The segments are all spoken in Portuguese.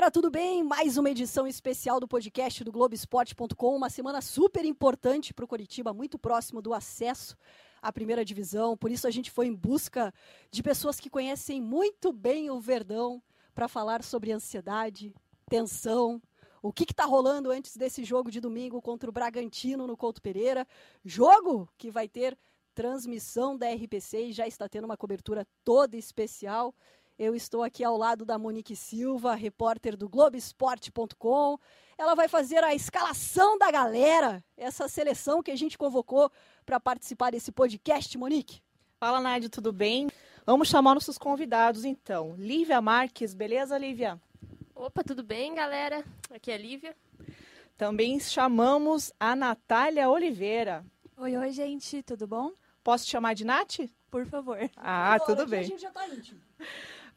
galera, tudo bem? Mais uma edição especial do podcast do Globoesporte.com. Uma semana super importante para o Coritiba, muito próximo do acesso à primeira divisão. Por isso a gente foi em busca de pessoas que conhecem muito bem o Verdão para falar sobre ansiedade, tensão, o que está rolando antes desse jogo de domingo contra o Bragantino no Couto Pereira. Jogo que vai ter transmissão da RPC e já está tendo uma cobertura toda especial. Eu estou aqui ao lado da Monique Silva, repórter do Globoesporte.com. Ela vai fazer a escalação da galera, essa seleção que a gente convocou para participar desse podcast, Monique. Fala, Nádia, tudo bem? Vamos chamar nossos convidados, então. Lívia Marques, beleza, Lívia? Opa, tudo bem, galera? Aqui é a Lívia. Também chamamos a Natália Oliveira. Oi, oi, gente, tudo bom? Posso te chamar de Nath? Por favor. Ah, tudo bem. A gente já tá íntimo.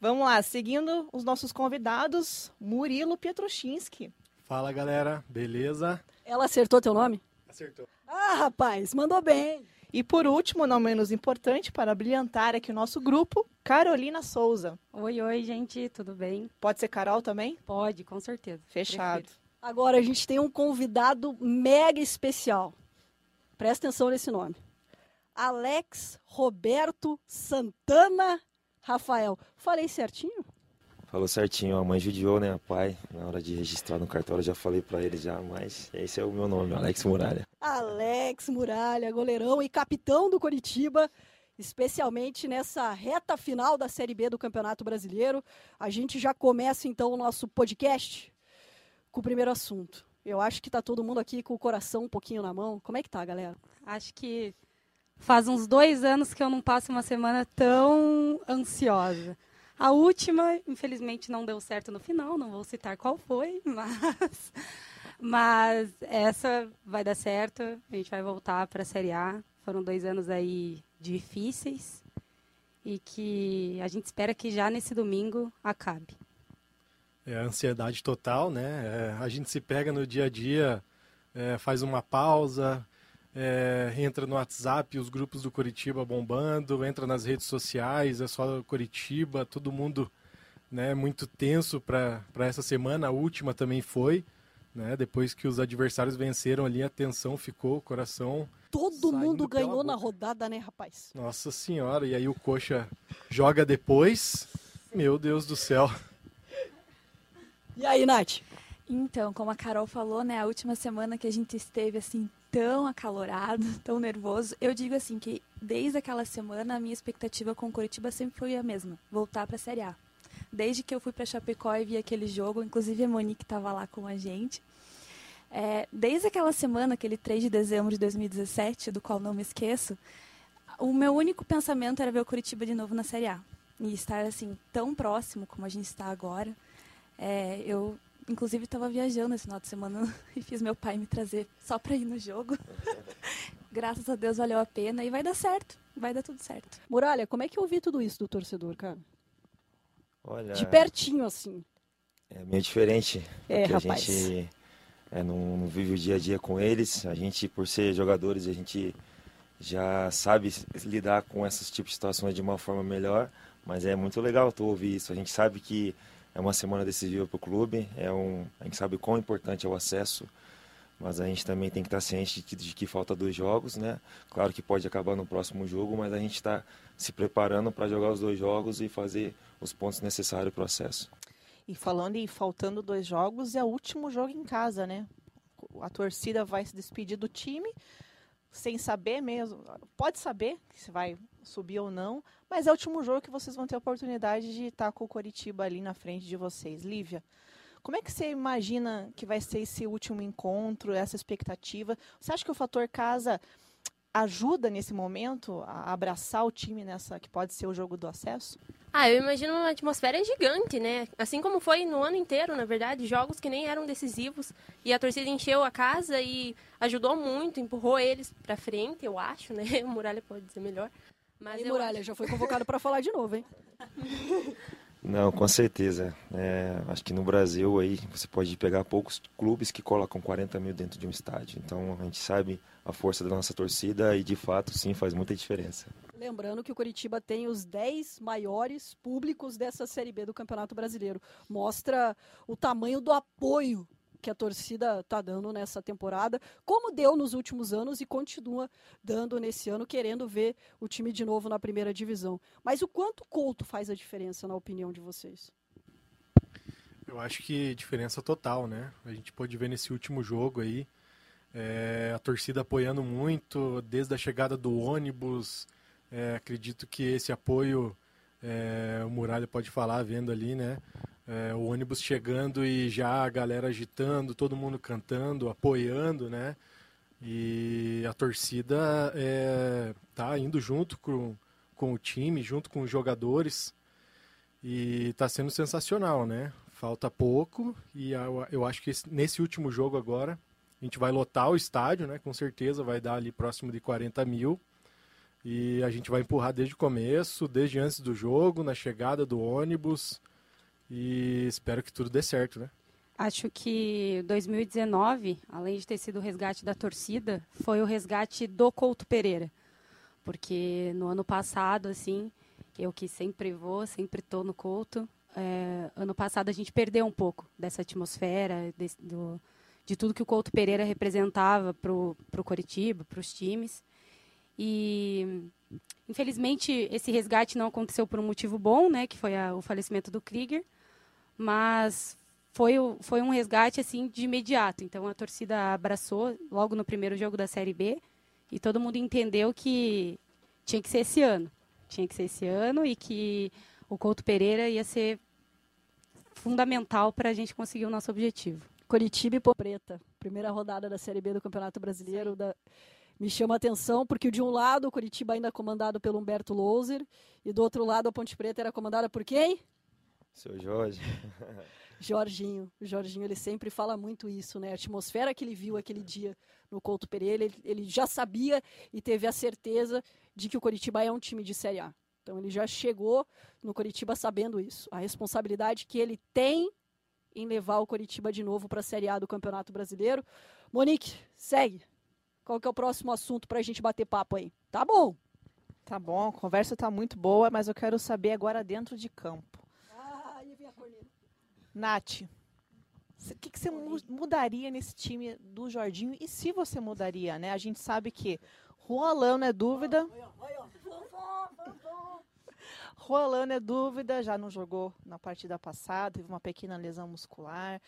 Vamos lá, seguindo os nossos convidados, Murilo Pietrochinski. Fala galera, beleza? Ela acertou teu nome? Acertou. Ah, rapaz, mandou bem. E por último, não menos importante, para brilhantar aqui o nosso grupo, Carolina Souza. Oi, oi, gente, tudo bem? Pode ser Carol também? Pode, com certeza. Fechado. Prefiro. Agora a gente tem um convidado mega especial. Presta atenção nesse nome. Alex Roberto Santana Rafael. Falei certinho? Falou certinho, a mãe judiou, né, a pai, na hora de registrar no cartório, já falei para ele já, mas esse é o meu nome, Alex Muralha. Alex Muralha, goleirão e capitão do Coritiba, especialmente nessa reta final da Série B do Campeonato Brasileiro. A gente já começa então o nosso podcast com o primeiro assunto. Eu acho que tá todo mundo aqui com o coração um pouquinho na mão. Como é que tá, galera? Acho que faz uns dois anos que eu não passo uma semana tão ansiosa. A última, infelizmente, não deu certo no final, não vou citar qual foi, mas, mas essa vai dar certo. A gente vai voltar para a Série A. Foram dois anos aí difíceis e que a gente espera que já nesse domingo acabe. É a ansiedade total, né? É, a gente se pega no dia a dia, é, faz uma pausa, é, entra no WhatsApp, os grupos do Curitiba bombando, entra nas redes sociais, é só Curitiba, todo mundo né, muito tenso para essa semana. A última também foi, né, depois que os adversários venceram ali, a tensão ficou, o coração. Todo mundo ganhou na rodada, né, rapaz? Nossa senhora, e aí o Coxa joga depois. Meu Deus do céu. E aí, Nath? Então, como a Carol falou, né, a última semana que a gente esteve assim tão acalorado, tão nervoso. Eu digo assim que desde aquela semana a minha expectativa com o Curitiba sempre foi a mesma, voltar para a Série A. Desde que eu fui para Chapecó e vi aquele jogo, inclusive a Monique estava lá com a gente. É, desde aquela semana, aquele 3 de dezembro de 2017, do qual não me esqueço, o meu único pensamento era ver o Curitiba de novo na Série A. E estar assim tão próximo como a gente está agora. É, eu Inclusive, estava viajando esse final de semana e fiz meu pai me trazer só para ir no jogo. Graças a Deus valeu a pena e vai dar certo. Vai dar tudo certo. Muralha, como é que eu ouvi tudo isso do torcedor, cara? Olha. De pertinho, assim. É meio diferente. É, rapaz. A gente é, não, não vive o dia a dia com eles. A gente, por ser jogadores, a gente já sabe lidar com esses tipos de situações de uma forma melhor. Mas é muito legal tu ouvir isso. A gente sabe que é uma semana decisiva para o clube. É um, a gente sabe quão importante é o acesso, mas a gente também tem que estar ciente de que, de que falta dois jogos, né? Claro que pode acabar no próximo jogo, mas a gente está se preparando para jogar os dois jogos e fazer os pontos necessários para o acesso. E falando em faltando dois jogos, é o último jogo em casa, né? A torcida vai se despedir do time sem saber mesmo. Pode saber se vai subir ou não, mas é o último jogo que vocês vão ter a oportunidade de estar com o Coritiba ali na frente de vocês. Lívia, como é que você imagina que vai ser esse último encontro, essa expectativa? Você acha que o fator casa ajuda nesse momento a abraçar o time nessa que pode ser o jogo do acesso? Ah, eu imagino uma atmosfera gigante, né? Assim como foi no ano inteiro, na verdade, jogos que nem eram decisivos e a torcida encheu a casa e ajudou muito, empurrou eles para frente, eu acho, né? O Muralha pode dizer melhor. Mas e Muralha, acho... já foi convocado para falar de novo, hein? Não, com certeza. É, acho que no Brasil aí você pode pegar poucos clubes que colocam 40 mil dentro de um estádio. Então a gente sabe a força da nossa torcida e de fato sim faz muita diferença. Lembrando que o Curitiba tem os 10 maiores públicos dessa Série B do Campeonato Brasileiro. Mostra o tamanho do apoio que a torcida está dando nessa temporada, como deu nos últimos anos e continua dando nesse ano, querendo ver o time de novo na primeira divisão. Mas o quanto Couto faz a diferença, na opinião de vocês? Eu acho que diferença total, né? A gente pôde ver nesse último jogo aí, é, a torcida apoiando muito, desde a chegada do ônibus. É, acredito que esse apoio, é, o Muralha pode falar, vendo ali, né? É, o ônibus chegando e já a galera agitando, todo mundo cantando, apoiando, né? E a torcida é, tá indo junto com, com o time, junto com os jogadores. E está sendo sensacional, né? Falta pouco e eu, acho que esse, nesse último jogo agora a gente vai lotar o estádio, né? Com certeza vai dar ali próximo de 40 mil. E a gente vai empurrar desde o começo, desde antes do jogo, na chegada do ônibus. E espero que tudo dê certo, né? Acho que 2019, além de ter sido o resgate da torcida, foi o resgate do Couto Pereira. Porque no ano passado, assim, eu que sempre vou, sempre tô no Couto, é, ano passado a gente perdeu um pouco dessa atmosfera, de, do, de tudo que o Couto Pereira representava para o Coritiba, para os times. E infelizmente esse resgate não aconteceu por um motivo bom, né, que foi a, o falecimento do Krieger, mas foi, foi um resgate assim de imediato. Então a torcida abraçou logo no primeiro jogo da Série B e todo mundo entendeu que tinha que ser esse ano, tinha que ser esse ano e que o Couto Pereira ia ser fundamental para a gente conseguir o nosso objetivo. Curitiba e Pô Preta, primeira rodada da Série B do Campeonato Brasileiro. Da... Me chama a atenção porque de um lado o Curitiba ainda é comandado pelo Humberto Louser e do outro lado a Ponte Preta era comandada por quem? Seu Jorge. Jorginho. O Jorginho, ele sempre fala muito isso, né? A atmosfera que ele viu aquele dia no Couto Pereira, ele, ele já sabia e teve a certeza de que o Curitiba é um time de Série A. Então ele já chegou no Coritiba sabendo isso. A responsabilidade que ele tem em levar o Coritiba de novo para a Série A do Campeonato Brasileiro. Monique, segue. Qual que é o próximo assunto para a gente bater papo aí? Tá bom. Tá bom, a conversa tá muito boa, mas eu quero saber agora dentro de campo. Ah, aí vem a corneta. Nath, o que, que você mudaria nesse time do Jorginho e se você mudaria, né? A gente sabe que Juan Alano é dúvida. Olha, olha. Rolando é dúvida, já não jogou na partida passada, teve uma pequena lesão muscular.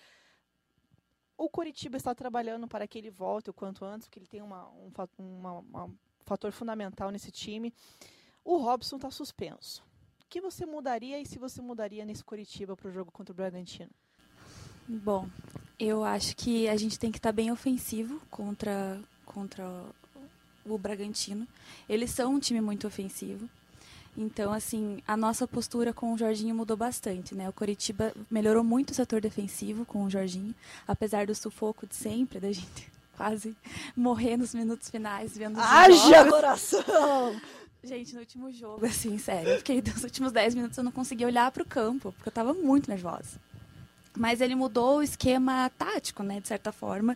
O Curitiba está trabalhando para que ele volte o quanto antes, porque ele tem uma, um, uma, uma fator fundamental nesse time. O Robson está suspenso. O que você mudaria e se você mudaria nesse Curitiba para o jogo contra o Bragantino? Bom, eu acho que a gente tem que estar tá bem ofensivo contra, contra o Bragantino. Eles são um time muito ofensivo. Então, assim, a nossa postura com o Jorginho mudou bastante, né? O Coritiba melhorou muito o setor defensivo com o Jorginho, apesar do sufoco de sempre, da gente quase morrer nos minutos finais vendo Haja coração! Gente, no último jogo, assim, sério, fiquei nos últimos 10 minutos eu não conseguia olhar para o campo, porque eu estava muito nervosa. Mas ele mudou o esquema tático, né, de certa forma.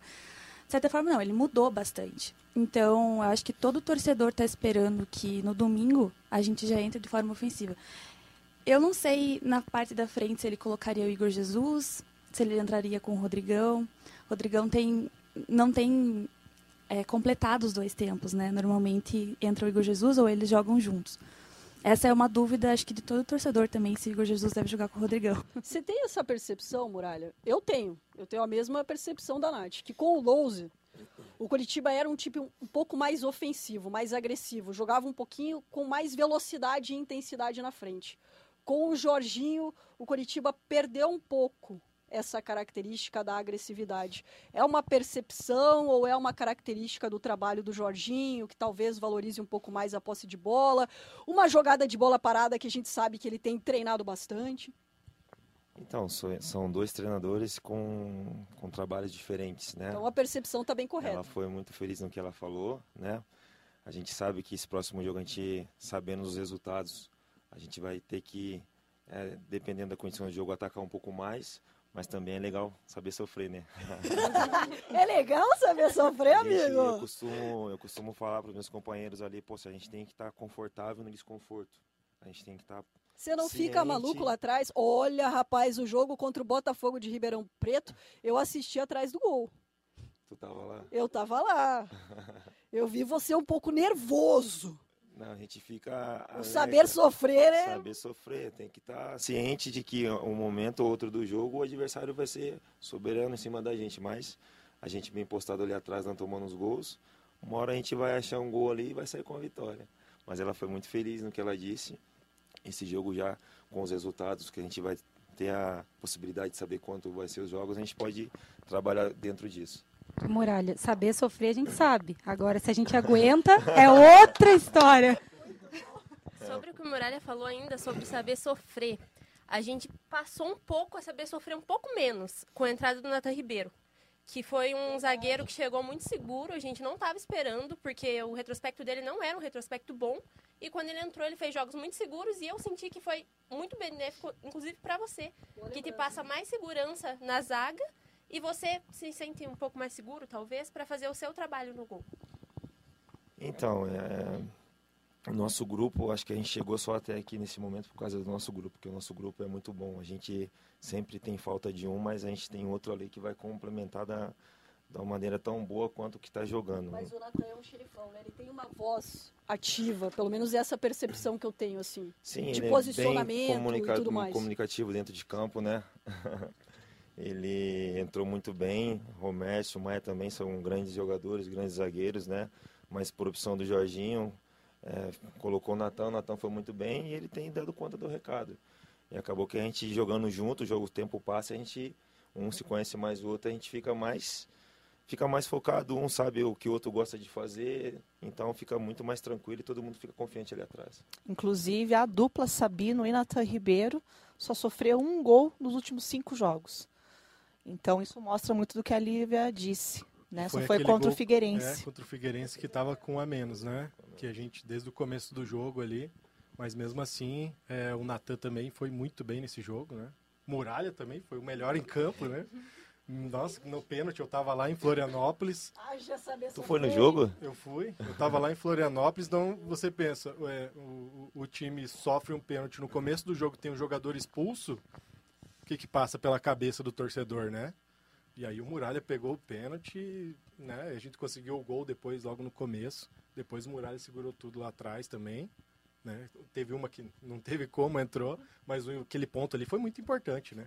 De certa forma, não, ele mudou bastante. Então, eu acho que todo torcedor está esperando que no domingo a gente já entre de forma ofensiva. Eu não sei na parte da frente se ele colocaria o Igor Jesus, se ele entraria com o Rodrigão. O Rodrigão tem, não tem é, os dois tempos, né? Normalmente entra o Igor Jesus ou eles jogam juntos. Essa é uma dúvida, acho que de todo torcedor também, se o Igor Jesus deve jogar com o Rodrigão. Você tem essa percepção, Muralha? Eu tenho. Eu tenho a mesma percepção da Nath, que com o Louze, o Curitiba era um tipo um pouco mais ofensivo, mais agressivo, jogava um pouquinho com mais velocidade e intensidade na frente. Com o Jorginho, o Curitiba perdeu um pouco essa característica da agressividade. É uma percepção ou é uma característica do trabalho do Jorginho, que talvez valorize um pouco mais a posse de bola? Uma jogada de bola parada que a gente sabe que ele tem treinado bastante? Então, são dois treinadores com, com trabalhos diferentes, né? Então a percepção está bem correta. Ela foi muito feliz no que ela falou, né? A gente sabe que esse próximo jogo, a gente, sabendo os resultados, a gente vai ter que, é, dependendo da condição de jogo, atacar um pouco mais. Mas também é legal saber sofrer, né? É legal saber sofrer, gente- eu, amigo. costumo, eu costumo falar para os meus companheiros ali, pô, se a gente tem que estar confortável no desconforto. A gente tem que tá estar Você não fica ciente. maluco lá atrás? Olha, rapaz, o jogo contra o Botafogo de Ribeirão Preto, eu assisti atrás do gol. Tu tava lá. Eu tava lá. Eu vi você um pouco nervoso. Não, a gente fica. O alerta, saber sofrer, né? Saber sofrer. Tem que estar ciente de que um momento ou outro do jogo o adversário vai ser soberano em cima da gente. Mas a gente bem postado ali atrás, não tomando os gols. Uma hora a gente vai achar um gol ali e vai sair com a vitória. Mas ela foi muito feliz no que ela disse. Esse jogo já com os resultados que a gente vai ter a possibilidade de saber quanto vai ser os jogos, a gente pode trabalhar dentro disso. Muralha, saber sofrer a gente sabe. Agora, se a gente aguenta, é outra história. Sobre o que o Muralha falou ainda sobre saber sofrer, a gente passou um pouco a saber sofrer um pouco menos com a entrada do Nathan Ribeiro, que foi um zagueiro que chegou muito seguro, a gente não estava esperando, porque o retrospecto dele não era um retrospecto bom, e quando ele entrou ele fez jogos muito seguros e eu senti que foi muito benéfico, inclusive para você, que te passa mais segurança na zaga e você se sente um pouco mais seguro, talvez, para fazer o seu trabalho no gol. Então, é, o nosso grupo, acho que a gente chegou só até aqui nesse momento por causa do nosso grupo, porque o nosso grupo é muito bom. A gente sempre tem falta de um, mas a gente tem outro ali que vai complementar da, da maneira tão boa quanto o que está jogando. Mas o Natan é um xerifão, né? Ele tem uma voz ativa, pelo menos essa percepção que eu tenho, assim. Sim, de ele posicionamento é bem comunica- e tudo mais. comunicativo dentro de campo, né? ele entrou muito bem, Romércio, Maia também são grandes jogadores, grandes zagueiros, né? Mas por opção do Jorginho, é, colocou o Natan, o Natan foi muito bem e ele tem dado conta do recado. E acabou que a gente jogando junto, o jogo tempo passa, a gente um se conhece mais o outro, a gente fica mais fica mais focado, um sabe o que o outro gosta de fazer, então fica muito mais tranquilo e todo mundo fica confiante ali atrás. Inclusive, a dupla Sabino e Natan Ribeiro só sofreu um gol nos últimos cinco jogos. Então, isso mostra muito do que a Lívia disse. Né? Só foi contra gol- o Figueirense. É, contra o Figueirense que estava com a menos, né? Que a gente, desde o começo do jogo ali, mas mesmo assim, é, o Natan também foi muito bem nesse jogo, né? Muralha também foi o melhor em campo, né? Nossa, no pênalti eu tava lá em Florianópolis, Haja saber Tu foi no jogo? eu fui, eu tava lá em Florianópolis, então você pensa, é, o, o time sofre um pênalti no começo do jogo, tem um jogador expulso, que que passa pela cabeça do torcedor, né? E aí o Muralha pegou o pênalti, né? A gente conseguiu o gol depois, logo no começo. Depois o Muralha segurou tudo lá atrás também. Né? Teve uma que não teve como, entrou, mas aquele ponto ali foi muito importante, né?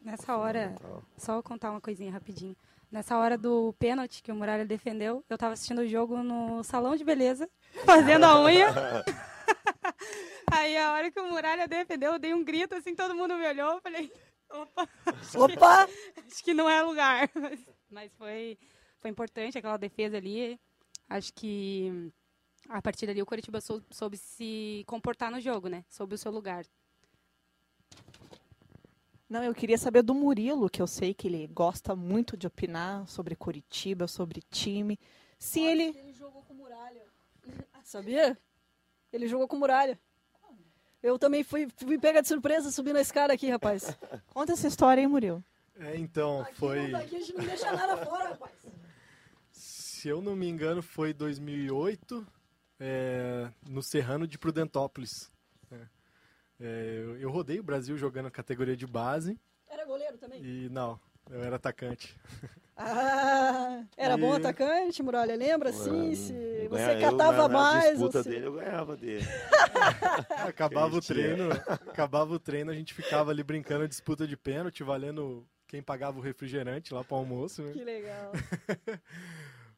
Nessa hora, só contar uma coisinha rapidinho. Nessa hora do pênalti que o Muralha defendeu, eu tava assistindo o jogo no salão de beleza, fazendo a unha. Aí a hora que o Muralha defendeu, eu dei um grito assim, todo mundo me olhou, eu falei, opa, Opa! acho que não é lugar. Mas, mas foi, foi importante aquela defesa ali. Acho que a partir dali o Coritiba sou- soube se comportar no jogo, né? Soube o seu lugar. Não, eu queria saber do Murilo, que eu sei que ele gosta muito de opinar sobre Curitiba, sobre time. Se ele. Ele jogou com muralha. Sabia? Ele jogou com muralha. Eu também fui, fui pega de surpresa subindo a escada aqui, rapaz. Conta essa história aí, Murilo. É, então, foi. Aqui a gente não deixa nada fora, rapaz. Se eu não me engano, foi 2008, é, no Serrano de Prudentópolis. né? É, eu, eu rodei o Brasil jogando a categoria de base Era goleiro também? e não, eu era atacante. Ah, era bom E- atacante, Muralha, lembra? Sim, se eu você ganha- eu, catava na, na mais. disputa você- dele, eu ganhava dele. Acabava o treino, acabava o treino, a gente ficava ali brincando disputa de pênalti, valendo quem pagava o refrigerante lá para almoço, né? Que legal.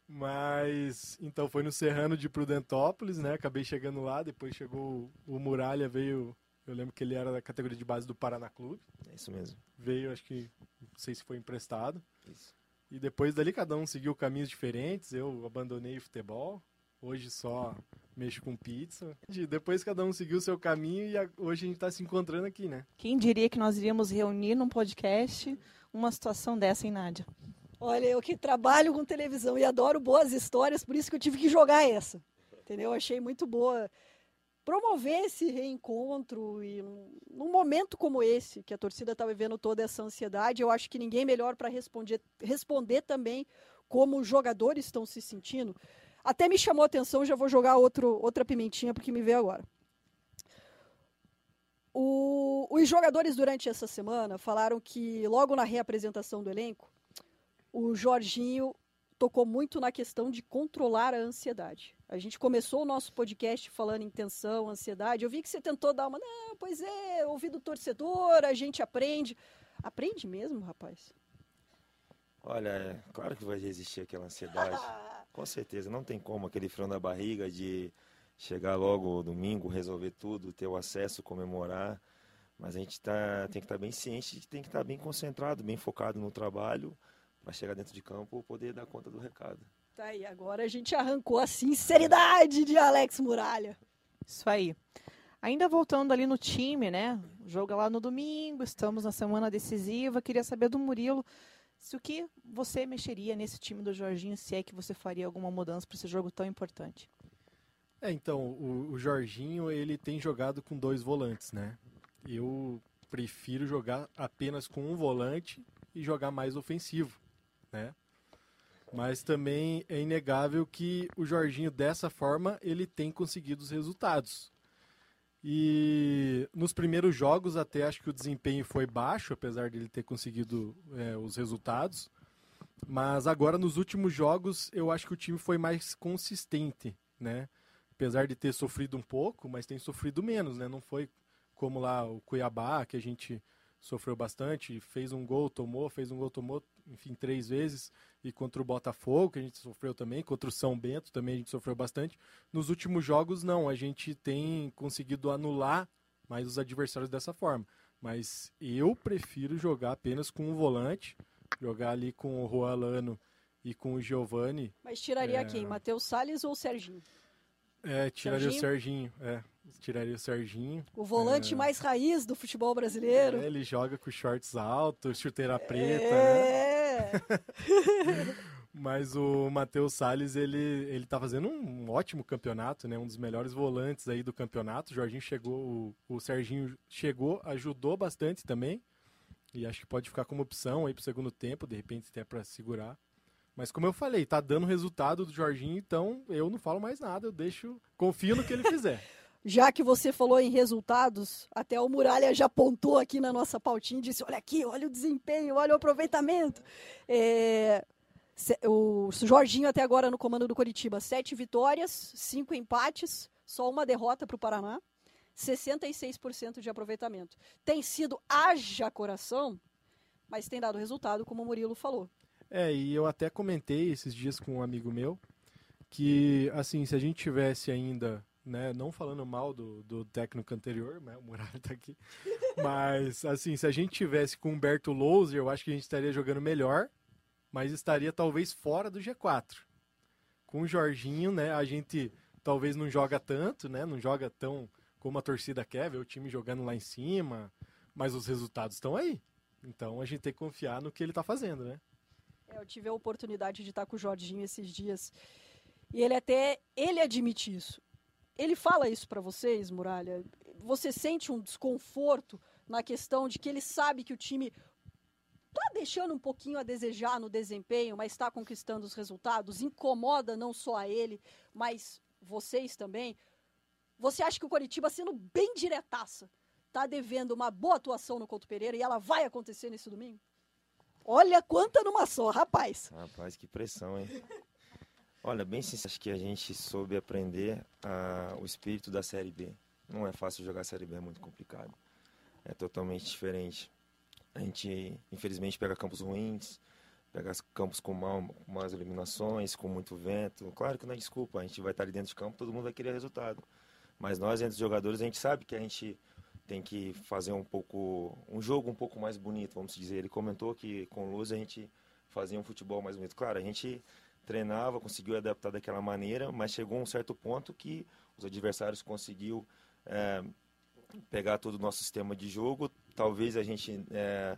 Mas então foi no Serrano de Prudentópolis, né? Acabei chegando lá, depois chegou o, o Muralha, veio, eu lembro que ele era da categoria de base do Paraná Clube. É isso mesmo. Veio, acho que não sei se foi emprestado. Isso. E depois dali cada um seguiu caminhos diferentes. Eu abandonei o futebol. Hoje só mexo com pizza. E depois cada um seguiu o seu caminho e hoje a gente está se encontrando aqui, né? Quem diria que nós iríamos reunir num podcast uma situação dessa, hein, Nádia? Olha, eu que trabalho com televisão e adoro boas histórias, por isso que eu tive que jogar essa. Entendeu? Achei muito boa. promover esse reencontro e num, num momento como esse, que a torcida está vivendo toda essa ansiedade, eu acho que ninguém melhor para responder, responder também como os jogadores estão se sentindo. Até me chamou a atenção, já vou jogar outro, outra pimentinha porque me veio agora. O, os jogadores durante essa semana falaram que logo na reapresentação do elenco, o Jorginho tocou muito na questão de controlar a ansiedade. A gente começou o nosso podcast falando em tensão, ansiedade. Eu vi que você tentou dar uma. Não, pois é, ouvido torcedor, a gente aprende. Aprende mesmo, rapaz? Olha, é claro que vai existir aquela ansiedade. Com certeza, não tem como aquele frio na barriga de chegar logo domingo, resolver tudo, ter o acesso, comemorar. Mas a gente tá, tem que estar tá bem ciente, tem que estar tá bem concentrado, bem focado no trabalho, para chegar dentro de campo poder dar conta do recado. Tá aí, agora a gente arrancou a sinceridade de Alex Muralha. Isso aí. Ainda voltando ali no time, né? O jogo é lá no domingo, estamos na semana decisiva. Queria saber do Murilo se o que você mexeria nesse time do Jorginho, se é que você faria alguma mudança para esse jogo tão importante. É, então, o, o Jorginho, ele tem jogado com dois volantes, né? Eu prefiro jogar apenas com um volante e jogar mais ofensivo, né? Mas também é inegável que o Jorginho, dessa forma, ele tem conseguido os resultados. E nos primeiros jogos, até acho que o desempenho foi baixo, apesar de ele ter conseguido é, os resultados. Mas agora, nos últimos jogos, eu acho que o time foi mais consistente, né? Apesar de ter sofrido um pouco, mas tem sofrido menos, né? Não foi como lá o Cuiabá, que a gente sofreu bastante, fez um gol, tomou, fez um gol, tomou, enfim, três vezes, e contra o Botafogo, que a gente sofreu também, contra o São Bento também a gente sofreu bastante. Nos últimos jogos, não, a gente tem conseguido anular mais os adversários dessa forma. Mas eu prefiro jogar apenas com o volante, jogar ali com o Roalano e com o Giovani. Mas tiraria é... quem? Matheus Salles ou Serginho? É, tiraria Serginho? o Serginho, é. Tiraria o Serginho. O volante é... mais raiz do futebol brasileiro. É, ele joga com shorts altos, chuteira preta, é... né? Mas o Matheus Salles, ele, ele tá fazendo um ótimo campeonato, né? Um dos melhores volantes aí do campeonato. O Jorginho chegou, o, o Serginho chegou, ajudou bastante também. E acho que pode ficar como opção aí pro segundo tempo, de repente até para segurar. Mas como eu falei, tá dando resultado do Jorginho, então eu não falo mais nada, eu deixo, confio no que ele fizer. já que você falou em resultados, até o Muralha já apontou aqui na nossa pautinha e disse: olha aqui, olha o desempenho, olha o aproveitamento. É, o Jorginho até agora no comando do Coritiba, sete vitórias, cinco empates, só uma derrota para o Paraná, 66% de aproveitamento. Tem sido haja coração, mas tem dado resultado, como o Murilo falou. É, e eu até comentei esses dias com um amigo meu que, assim, se a gente tivesse ainda né? Não falando mal do, do técnico anterior, né? o Muralha tá aqui. Mas, assim, se a gente tivesse com o Humberto Louser, eu acho que a gente estaria jogando melhor, mas estaria talvez fora do G4. Com o Jorginho, né? A gente talvez não joga tanto, né? Não joga tão como a torcida quer, ver o time jogando lá em cima, mas os resultados estão aí. Então a gente tem que confiar no que ele está fazendo, né? É, eu tive a oportunidade de estar com o Jorginho esses dias. E ele até ele admite isso. Ele fala isso para vocês, Muralha? Você sente um desconforto na questão de que ele sabe que o time está deixando um pouquinho a desejar no desempenho, mas está conquistando os resultados? Incomoda não só a ele, mas vocês também? Você acha que o Coritiba, sendo bem diretaça, está devendo uma boa atuação no Couto Pereira e ela vai acontecer nesse domingo? Olha quanta numa só, rapaz. Rapaz, que pressão, hein? Olha, bem sincero, acho que a gente soube aprender a, o espírito da Série B. Não é fácil jogar a Série B, é muito complicado. É totalmente diferente. A gente, infelizmente, pega campos ruins, pega campos com, mal, más eliminações, com muito vento. Claro que não é desculpa, a gente vai estar ali dentro de campo, todo mundo vai querer resultado. Mas nós, entre os jogadores, a gente sabe que a gente tem que fazer um pouco, um jogo um pouco mais bonito, vamos dizer. Ele comentou que com Luz a gente fazia um futebol mais bonito. Claro, a gente treinava, conseguiu adaptar daquela maneira, mas chegou um certo ponto que os adversários conseguiu é, pegar todo o nosso sistema de jogo. Talvez a gente, é,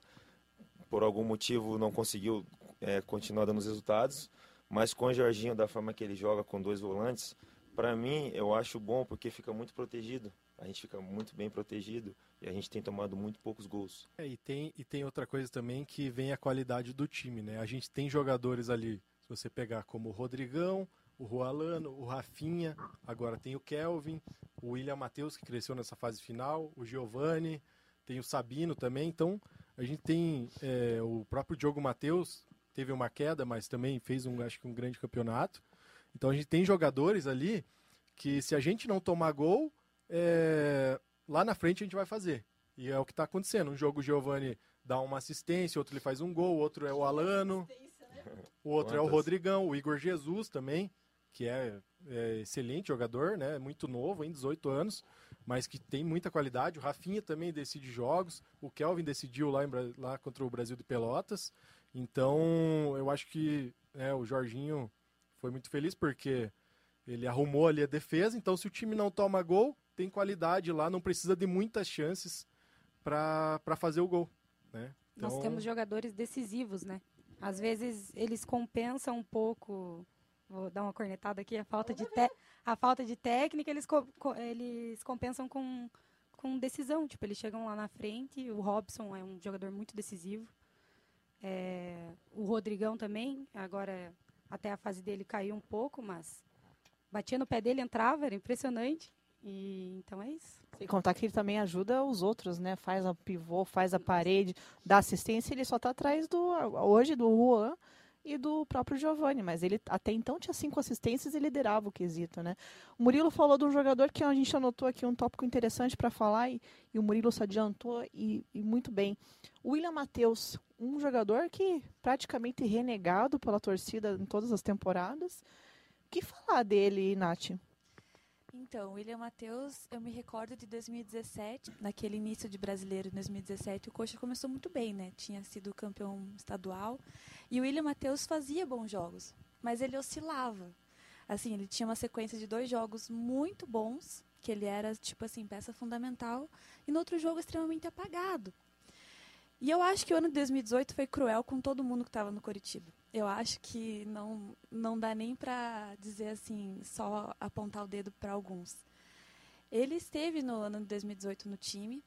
por algum motivo, não conseguiu é, continuar dando os resultados, mas com o Jorginho, da forma que ele joga com dois volantes, Para mim, eu acho bom porque fica muito protegido. A gente fica muito bem protegido e a gente tem tomado muito poucos gols. É, e, tem, e tem outra coisa também que vem a qualidade do time, né? A gente tem jogadores ali, se você pegar como o Rodrigão, o Rualano, o Rafinha, agora tem o Kelvin, o William Matheus, que cresceu nessa fase final, o Giovani, tem o Sabino também. Então, a gente tem é, o próprio Diogo Matheus, teve uma queda, mas também fez um, acho que um grande campeonato. Então a gente tem jogadores ali que se a gente não tomar gol, é, lá na frente a gente vai fazer. E é o que está acontecendo. Um jogo o Giovani dá uma assistência, outro ele faz um gol, outro é o Alano, o outro é o Rodrigão, o Igor Jesus também, que é, é, excelente jogador, né? Muito novo, em 18 anos, mas que tem muita qualidade. O Rafinha também decide jogos, o Kelvin decidiu lá, em, lá contra o Brasil de Pelotas. Então, eu acho que né, o Jorginho foi muito feliz porque ele arrumou ali a defesa. Então, se o time não toma gol, tem qualidade lá, não precisa de muitas chances para fazer o gol. Né? Então... Nós temos jogadores decisivos, né? Às vezes eles compensam um pouco. Vou dar uma cornetada aqui, a falta de, te... a falta de técnica, eles, co... eles compensam com, com decisão. Tipo, eles chegam lá na frente. O Robson é um jogador muito decisivo. É... O Rodrigão também, agora até a fase dele caiu um pouco, mas batia no pé dele, entrava, era impressionante. E então é isso. Sem contar que ele também ajuda os outros, né? Faz a pivô, faz a parede, dá assistência, ele só está atrás do hoje do Juan e do próprio Giovani, mas ele até então tinha cinco assistências e liderava o quesito, né? O Murilo falou de um jogador que a gente anotou aqui um tópico interessante para falar e, e, o Murilo se adiantou e, e muito bem. O William Matheus, um jogador que praticamente renegado pela torcida em todas as temporadas. O que falar dele, Nath? Então, William Matheus, eu me recordo de 2017, naquele início de brasileiro, em 2017, o Coxa começou muito bem, né? Tinha sido campeão estadual. E o William Matheus fazia bons jogos, mas ele oscilava. Assim, ele tinha uma sequência de dois jogos muito bons, que ele era, tipo assim, peça fundamental, e no outro jogo extremamente apagado. E eu acho que o ano de 2018 foi cruel com todo mundo que estava no Curitiba. Eu acho que não, não dá nem para dizer assim, só apontar o dedo para alguns. Ele esteve no ano de 2018 no time,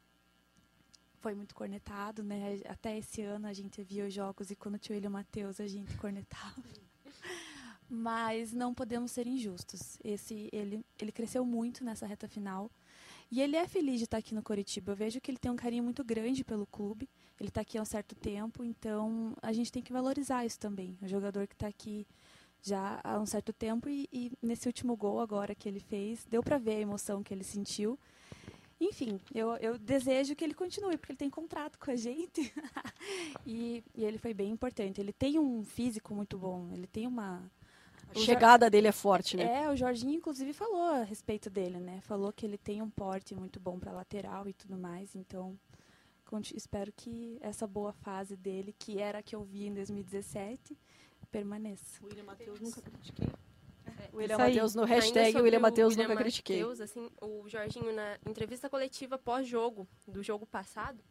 foi muito cornetado, né? Até esse ano a gente via os jogos e quando tinha o William Matheus a gente cornetava. Mas não podemos ser injustos. Esse ele ele cresceu muito nessa reta final. E ele é feliz de estar aqui no Coritiba. Eu vejo que ele tem um carinho muito grande pelo clube. Ele está aqui há um certo tempo, então a gente tem que valorizar isso também. O jogador que está aqui já há um certo tempo e, e, nesse último gol agora que ele fez, deu para ver a emoção que ele sentiu. Enfim, eu, eu, desejo que ele continue, porque ele tem contrato com a gente. e, e ele foi bem importante. Ele tem um físico muito bom, ele tem uma, a chegada Jor... dele é forte, né? É, o Jorginho, inclusive, falou a respeito dele, né? Falou que ele tem um porte muito bom para lateral e tudo mais. Então, espero que essa boa fase dele, que era a que eu vi em 2017, permaneça. William Matheus nunca critiquei. É, William Matheus no hashtag William Matheus nunca critiquei. Mateus, assim, o Jorginho, na entrevista coletiva pós-jogo, do jogo passado,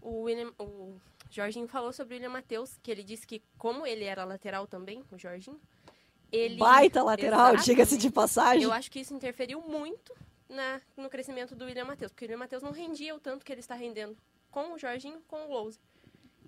o, William, o Jorginho falou sobre o William Matheus, que ele disse que, como ele era lateral também, o Jorginho, ele... Baita lateral, diga-se de passagem. Eu acho que isso interferiu muito na, no crescimento do William Matheus, porque o William Matheus não rendia o tanto que ele está rendendo com o Jorginho, com o Lousa.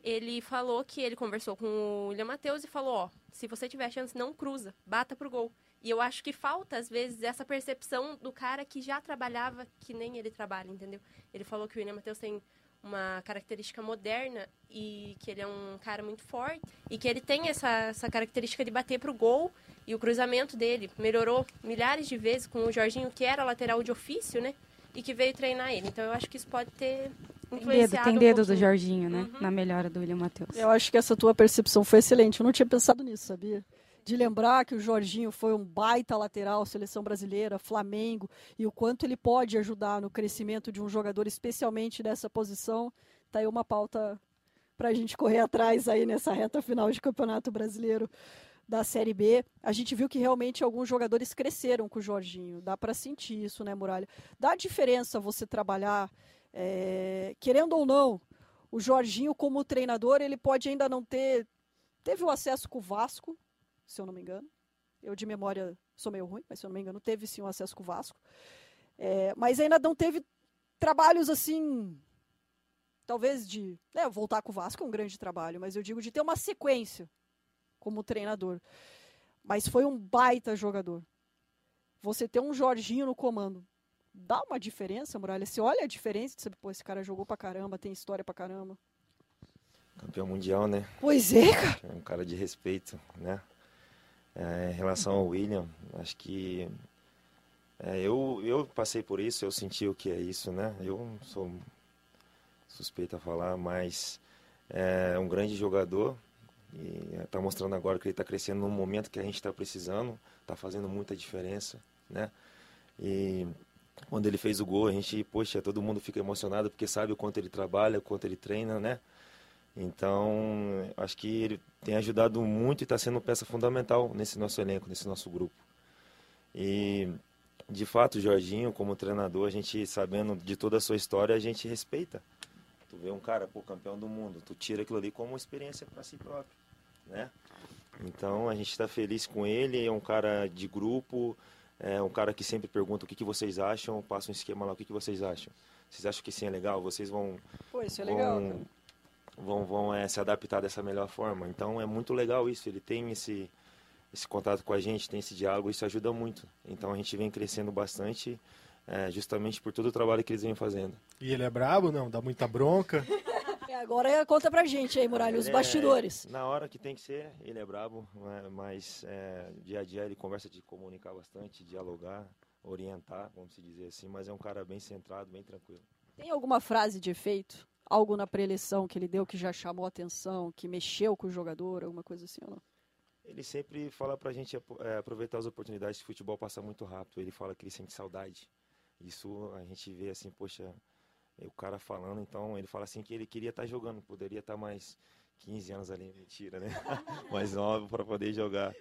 Ele falou que ele conversou com o William Matheus e falou, ó, se você tiver chance, não cruza, bata pro gol. E eu acho que falta, às vezes, essa percepção do cara que já trabalhava que nem ele trabalha, entendeu? Ele falou que o William Matheus tem uma característica moderna e que ele é um cara muito forte e que ele tem essa, essa característica de bater pro gol e o cruzamento dele melhorou milhares de vezes com o Jorginho, que era lateral de ofício, né? E que veio treinar ele. Então eu acho que isso pode ter Tem dedo, tem dedo um do Jorginho, né? Uhum. Na melhora do William Matheus. Eu acho que essa tua percepção foi excelente. Eu não tinha pensado nisso, sabia? de lembrar que o Jorginho foi um baita lateral, seleção brasileira, Flamengo, e o quanto ele pode ajudar no crescimento de um jogador, especialmente nessa posição. Tá aí uma pauta para a gente correr atrás aí nessa reta final de Campeonato Brasileiro da Série B. A gente viu que realmente alguns jogadores cresceram com o Jorginho. Dá para sentir isso, né, Muralha? Dá diferença você trabalhar, é, querendo ou não, o Jorginho como treinador, ele pode ainda não ter teve o acesso com o Vasco, se eu não me engano. Eu de memória Sou meio ruim, mas se eu não me engano, teve sim um acesso com o Vasco. É, mas ainda não teve trabalhos assim. Talvez de. Né, voltar com o Vasco é um grande trabalho, mas eu digo de ter uma sequência como treinador. Mas foi um baita jogador. Você ter um Jorginho no comando. Dá uma diferença, Muralha? Você olha a diferença, você, pô, esse cara jogou pra caramba, tem história pra caramba. Campeão mundial, né? Pois é, cara. É um cara de respeito, né? É, em relação ao William, acho que é, eu, eu passei por isso, eu senti o que é isso, né? Eu sou suspeito a falar, mas é um grande jogador e está mostrando agora que ele está crescendo num momento que a gente está precisando, está fazendo muita diferença, né? E quando ele fez o gol, a gente, poxa, todo mundo fica emocionado porque sabe o quanto ele trabalha, o quanto ele treina, né? Então, acho que ele tem ajudado muito e está sendo peça fundamental nesse nosso elenco, nesse nosso grupo. E, de fato, Jorginho, como treinador, a gente, sabendo de toda a sua história, a gente respeita. Tu vê um cara, pô, campeão do mundo, tu tira aquilo ali como experiência para si próprio, né? Então, a gente está feliz com ele, é um cara de grupo, é um cara que sempre pergunta o que, que vocês acham, passa um esquema lá, o que, que vocês acham. Vocês acham que sim é legal? Vocês vão... Pô, isso é vão, legal, cara. vão, vão é, se adaptar dessa melhor forma. Então é muito legal isso. Ele tem esse, esse contato com a gente, tem esse diálogo, isso ajuda muito. Então a gente vem crescendo bastante, é, justamente por todo o trabalho que eles vêm fazendo. E ele é brabo, não? Dá muita bronca. É, agora conta pra gente aí, Muralha, os é- bastidores. na hora que tem que ser, ele é brabo, né, mas é, dia a dia ele conversa de comunicar bastante, dialogar, orientar, vamos se dizer assim, mas é um cara bem centrado, bem tranquilo. Tem alguma frase de efeito? Algo na preleção que ele deu que já chamou a atenção, que mexeu com o jogador, alguma coisa assim ou não? Ele sempre fala pra gente é, aproveitar as oportunidades que o futebol passa muito rápido. Ele fala que ele sente saudade. Isso a gente vê assim, poxa, é o cara falando, então ele fala assim que ele queria estar jogando, poderia estar mais 15 anos ali, mentira, né? mais novo para poder jogar.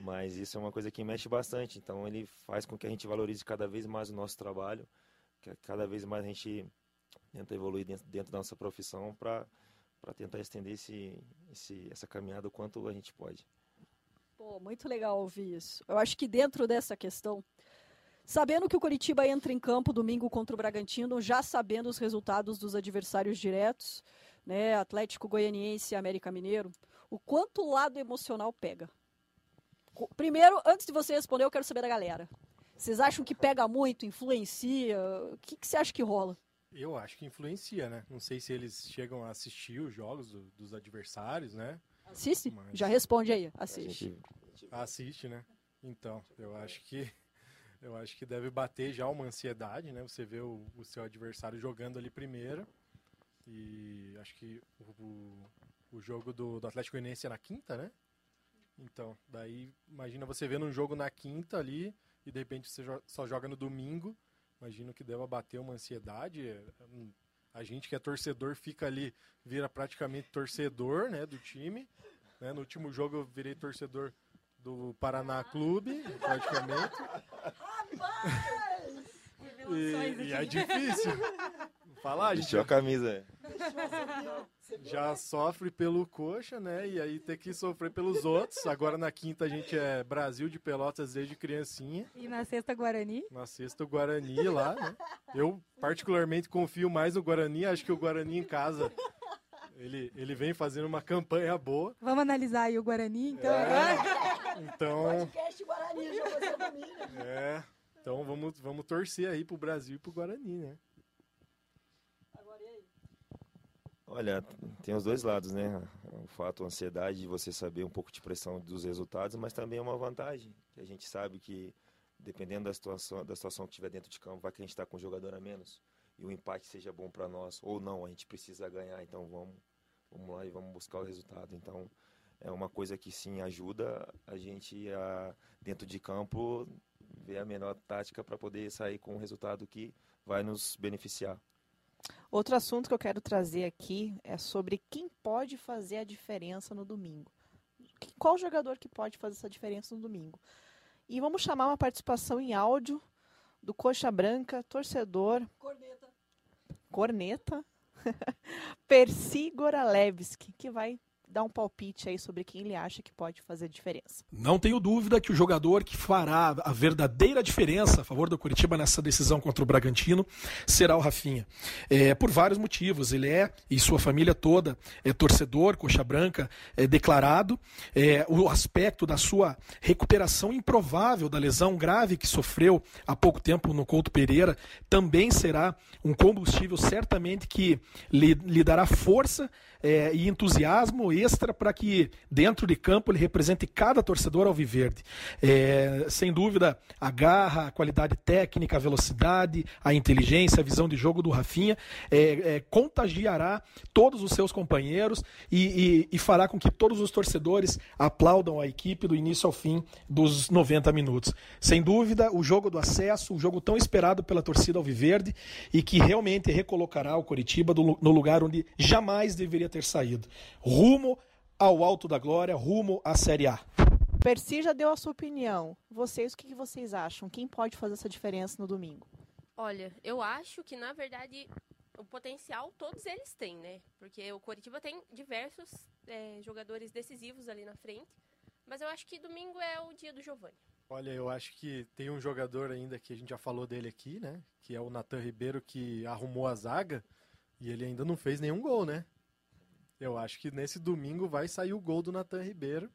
Mas isso é uma coisa que mexe bastante, então ele faz com que a gente valorize cada vez mais o nosso trabalho, que cada vez mais a gente tenta evoluir dentro, dentro da nossa profissão para tentar estender esse, esse, essa caminhada o quanto a gente pode. Pô, muito legal ouvir isso. Eu acho que dentro dessa questão, sabendo que o Coritiba entra em campo domingo contra o Bragantino, já sabendo os resultados dos adversários diretos, né, Atlético Goianiense e América Mineiro, o quanto o lado emocional pega? Primeiro, antes de você responder, eu quero saber da galera. Vocês acham que pega muito, influencia? O que, que você acha que rola? Eu acho que influencia, né? Não sei se eles chegam a assistir os jogos do- dos adversários, né? Assiste? Mas- Já responde aí, assiste. Assiste, né? Então, eu acho que eu acho que deve bater já uma ansiedade, né? Você vê o, o seu adversário jogando ali primeiro. E acho que o, o, jogo do, do Atlético Goianiense é na quinta, né? Então, daí imagina você vendo um jogo na quinta ali e de repente você só joga no domingo. Imagino que deva bater uma ansiedade. É, hum, A gente que é torcedor fica ali, vira praticamente torcedor, né, do time. né? No último jogo eu virei torcedor do Paraná Clube, praticamente. E, e é difícil. Falar, a gente vestiu a camisa. já sofre pelo coxa, né? E aí tem que sofrer pelos outros. Agora na quinta a gente é Brasil de Pelotas desde criancinha. E na sexta Guarani. Na sexta o Guarani lá, né? Eu particularmente confio mais no Guarani. Acho que o Guarani em casa, ele, ele vem fazendo uma campanha boa. Vamos analisar aí o Guarani, então, É. Então, Podcast Guarani, já você domingo. é... Então vamos, vamos torcer aí pro Brasil e pro Guarani, né? Agora e aí? Olha, tem os dois lados, né? O fato, a ansiedade de você saber um pouco de pressão dos resultados, mas também é uma vantagem, que a gente sabe que dependendo da situação, da situação que tiver dentro de campo, vai que a gente está com um jogador a menos e o empate seja bom para nós ou não, a gente precisa ganhar, então vamos, vamos lá e vamos buscar o resultado. Então é uma coisa que sim ajuda a gente a dentro de campo ver a melhor tática para poder sair com um resultado que vai nos beneficiar. Outro assunto que eu quero trazer aqui é sobre quem pode fazer a diferença no domingo. Qual jogador que pode fazer essa diferença no domingo? E vamos chamar uma participação em áudio do Coxa Branca, torcedor, Corneta. corneta, Percy Goralewski, que vai dar um palpite aí sobre quem ele acha que pode fazer diferença. Não tenho dúvida que o jogador que fará a verdadeira diferença a favor do Curitiba nessa decisão contra o Bragantino será o Rafinha. É, por vários motivos. Ele é, e sua família toda, é torcedor, coxa branca, é declarado. É, o aspecto da sua recuperação improvável da lesão grave que sofreu há pouco tempo no Couto Pereira também será um combustível certamente que lhe, lhe dará força é, e entusiasmo extra para que dentro de campo ele represente cada torcedor alviverde. É, sem dúvida, a garra, a qualidade técnica, a velocidade, a inteligência, a visão de jogo do Rafinha é, é contagiará todos os seus companheiros e, e, e fará com que todos os torcedores aplaudam a equipe do início ao fim dos 90 minutos. Sem dúvida, o jogo do acesso, o jogo tão esperado pela torcida alviverde e que realmente recolocará o Coritiba no lugar onde jamais deveria ter saído. Rumo ao alto da glória, rumo à Série A. Percy já deu a sua opinião. Vocês, o que vocês acham? Quem pode fazer essa diferença no domingo? Olha, eu acho que, na verdade, o potencial todos eles têm, né? Porque o Coritiba tem diversos é, jogadores decisivos ali na frente. Mas eu acho que domingo é o dia do Giovani. Olha, eu acho que tem um jogador ainda que a gente já falou dele aqui, né? Que é o Natan Ribeiro, que arrumou a zaga e ele ainda não fez nenhum gol, né? Eu acho que nesse domingo vai sair o gol do Natan Ribeiro.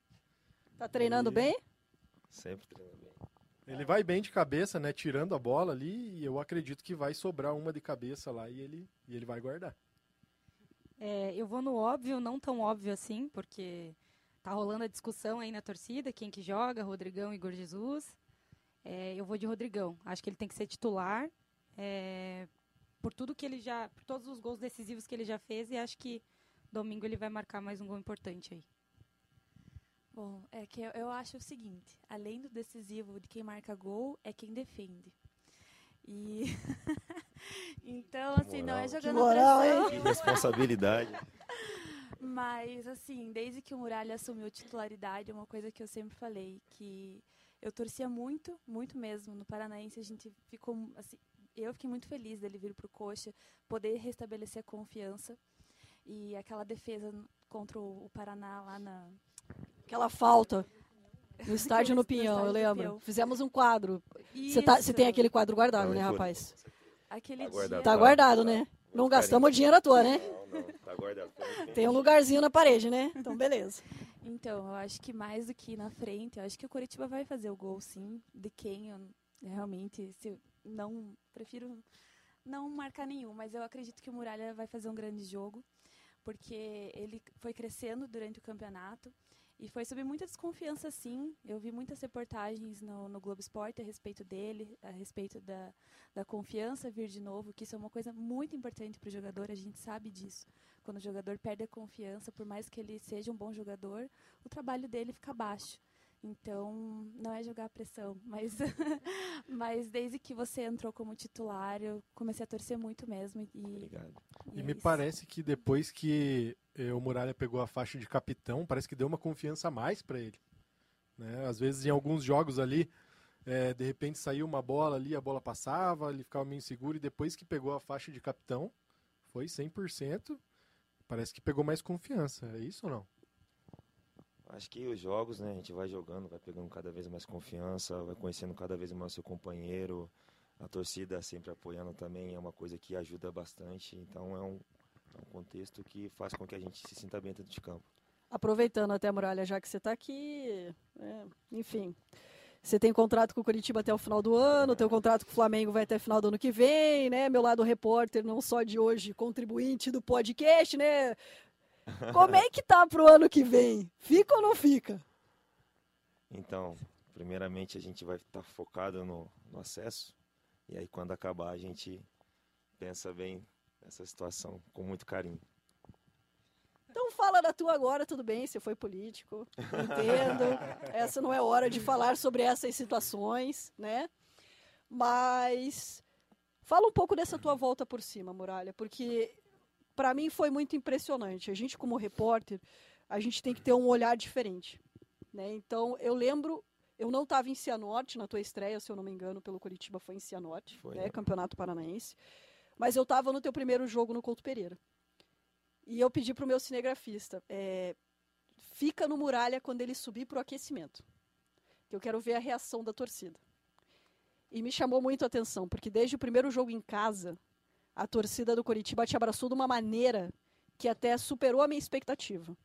Tá treinando e... bem? Sempre treinando bem. Ele vai bem de cabeça, né? Tirando a bola ali, e eu acredito que vai sobrar uma de cabeça lá e ele, e ele vai guardar. É, eu vou no óbvio, não tão óbvio assim, porque tá rolando a discussão aí na torcida, quem que joga, Rodrigão e Igor Jesus. É, eu vou de Rodrigão. Acho que ele tem que ser titular. É, por tudo que ele já. Por todos os gols decisivos que ele já fez, e acho que domingo ele vai marcar mais um gol importante aí. Bom, é que eu, eu acho o seguinte, além do decisivo de quem marca gol, é quem defende. E então, assim, moral. não é jogando moral, pressão. Que responsabilidade. Mas, assim, desde que o Muralha assumiu titularidade, é uma coisa que eu sempre falei, que eu torcia muito, muito mesmo. No Paranaense a gente ficou, assim, eu fiquei muito feliz dele vir para o Coxa, poder restabelecer a confiança. E aquela defesa contra o Paraná lá na... Aquela falta. No estádio no Pinhão, eu lembro. Fizemos um quadro. Você tá, tem aquele quadro guardado, né, rapaz? Aquele tá guardado, tá guardado né? Não gastamos dinheiro à toa, né? Não, não, tá guardado. Tem um lugarzinho na parede, né? Então, beleza. Então, eu acho que mais do que na frente, eu acho que o Coritiba vai fazer o gol, sim. De quem eu realmente, se não, prefiro não marcar nenhum, mas eu acredito que o Muralha vai fazer um grande jogo, porque ele foi crescendo durante o campeonato. E foi sob muita desconfiança, sim. Eu vi muitas reportagens no, no Globo Esporte a respeito dele, a respeito da, da confiança vir de novo, que isso é uma coisa muito importante para o jogador, a gente sabe disso. Quando o jogador perde a confiança, por mais que ele seja um bom jogador, o trabalho dele fica baixo. Então, não é jogar pressão, mas, mas desde que você entrou como titular, eu comecei a torcer muito mesmo. E, Obrigado. E, e é me isso. parece que depois que eh, o Muralha pegou a faixa de capitão, parece que deu uma confiança a mais para ele. Né? Às vezes, em alguns jogos ali, é, de repente saiu uma bola ali, a bola passava, ele ficava meio inseguro, e depois que pegou a faixa de capitão, foi 100%. Parece que pegou mais confiança, é isso ou não? Acho que os jogos, né, a gente vai jogando, vai pegando cada vez mais confiança, vai conhecendo cada vez mais o seu companheiro, a torcida sempre apoiando também é uma coisa que ajuda bastante, então é um, é um contexto que faz com que a gente se sinta bem dentro de campo. Aproveitando até, Muralha, já que você está aqui, é, enfim, você tem contrato com o Curitiba até o final do ano, teu contrato com o Flamengo vai até o final do ano que vem, né? Meu lado repórter, não só de hoje, contribuinte do podcast, né? Como é que tá pro ano que vem? Fica ou não fica? Então, primeiramente a gente vai estar tá focado no, no, acesso. E aí quando acabar a gente pensa bem nessa situação com muito carinho. Então fala da tua agora, tudo bem, você foi político, entendo. Essa não é hora de falar sobre essas situações, né? Mas fala um pouco dessa tua volta por cima, Muralha, porque para mim foi muito impressionante. A gente, como repórter, a gente tem que ter um olhar diferente. Né? Então, eu lembro, eu não estava em Cianorte na tua estreia, se eu não me engano, pelo Curitiba foi em Cianorte, foi, né? Campeonato Paranaense. Mas eu estava no teu primeiro jogo no Couto Pereira. E eu pedi para o meu cinegrafista, é, fica no Muralha quando ele subir para o aquecimento. Que eu quero ver a reação da torcida. E me chamou muito a atenção, porque desde o primeiro jogo em casa, a torcida do Coritiba te abraçou de uma maneira que até superou a minha expectativa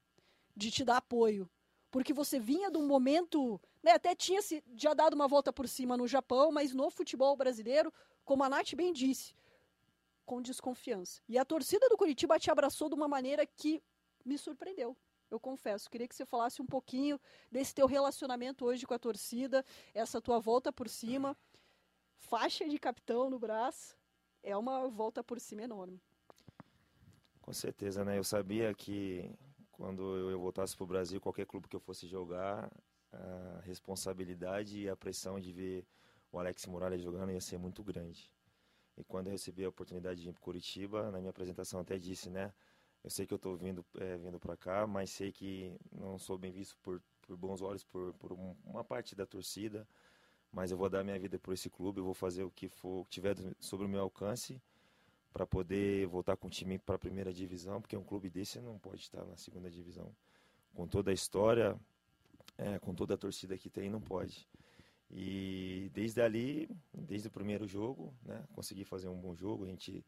de te dar apoio. Porque você vinha de um momento, né, até tinha se, já dado uma volta por cima no Japão, mas no futebol brasileiro, como a Nath bem disse, com desconfiança. E a torcida do Curitiba te abraçou de uma maneira que me surpreendeu. Eu confesso, queria que você falasse um pouquinho desse teu relacionamento hoje com a torcida, essa tua volta por cima, faixa de capitão no braço, é uma volta por cima enorme. Com certeza, né? Eu sabia que quando eu voltasse para o Brasil, qualquer clube que eu fosse jogar, a responsabilidade e a pressão de ver o Alex Muralha jogando ia ser muito grande. E quando eu recebi a oportunidade de ir para Curitiba, na minha apresentação até disse, né? Eu sei que eu estou vindo é, vindo para cá, mas sei que não sou bem visto por, por bons olhos por, por uma parte da torcida. Mas eu vou dar minha vida por esse clube, eu vou fazer o que for, que tiver sobre o meu alcance para poder voltar com o time para a primeira divisão, porque um clube desse não pode estar na segunda divisão. Com toda a história, é, com toda a torcida que tem, não pode. E desde ali, desde o primeiro jogo, né, consegui fazer um bom jogo. A gente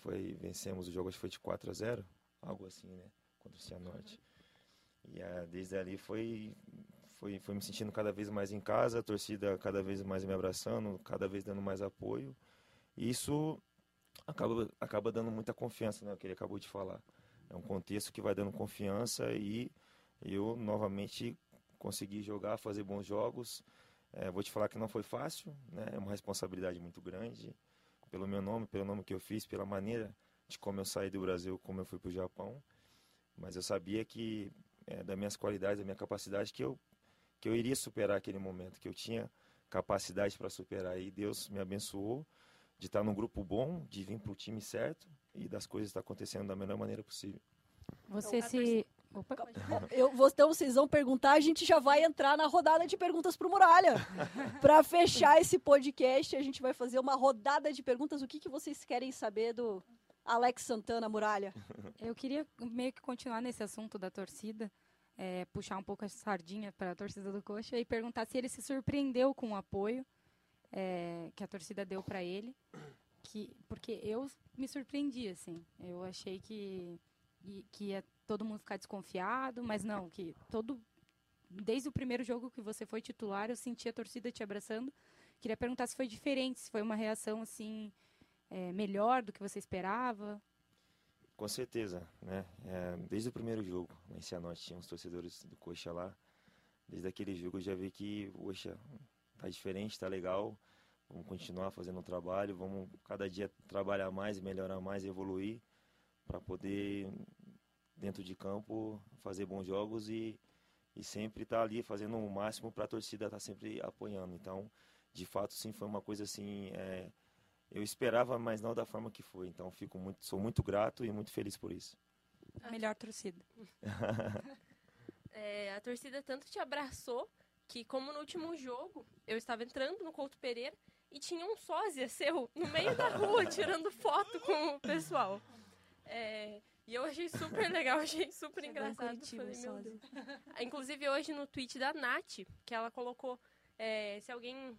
foi vencemos o jogo, acho que foi de 4 a 0, algo assim, né, contra o Cianorte. E é, desde ali foi, foi me sentindo cada vez mais em casa, a torcida cada vez mais me abraçando, cada vez dando mais apoio. E isso acaba, acaba dando muita confiança, né? O que ele acabou de falar. É um contexto que vai dando confiança e eu novamente consegui jogar, fazer bons jogos. É, vou te falar que não foi fácil, né? É uma responsabilidade muito grande pelo meu nome, pelo nome que eu fiz, pela maneira de como eu saí do Brasil, como eu fui para o Japão. Mas eu sabia que é, das minhas qualidades, da minha capacidade, que eu que eu iria superar aquele momento, que eu tinha capacidade para superar. E Deus me abençoou de estar num grupo bom, de vir para o time certo e das coisas estar acontecendo da melhor maneira possível. Você então, se. Opa. Eu, então vocês vão perguntar, a gente já vai entrar na rodada de perguntas para o Muralha. para fechar esse podcast, a gente vai fazer uma rodada de perguntas. O que, que vocês querem saber do Alex Santana Muralha? Eu queria meio que continuar nesse assunto da torcida, é, puxar um pouco a sardinha para a torcida do Coxa e perguntar se ele se surpreendeu com o apoio é, que a torcida deu para ele, que porque eu me surpreendi assim, eu achei que que ia todo mundo ficar desconfiado, mas não, que todo desde o primeiro jogo que você foi titular, eu senti a torcida te abraçando. Queria perguntar se foi diferente, se foi uma reação assim é, melhor do que você esperava. Com certeza, né? É, desde o primeiro jogo, lá em Cianorte, tinha uns torcedores do Coxa lá. Desde aquele jogo eu já vi que o Coxa tá diferente, tá legal. Vamos continuar fazendo o trabalho, vamos cada dia trabalhar mais, melhorar mais, evoluir para poder dentro de campo fazer bons jogos e, e sempre estar tá ali fazendo o máximo para a torcida estar tá sempre apoiando. Então, de fato, sim, foi uma coisa assim. É, eu esperava, mas não da forma que foi. Então, fico muito, sou muito grato e muito feliz por isso. A melhor torcida. é, a torcida tanto te abraçou que como no último jogo, eu estava entrando no Couto Pereira e tinha um sósia seu no meio da rua tirando foto com o pessoal. É, e eu achei super legal, achei super Chegou engraçado. Falei, meu Deus. Inclusive hoje no tweet da Nath, que ela colocou é, se alguém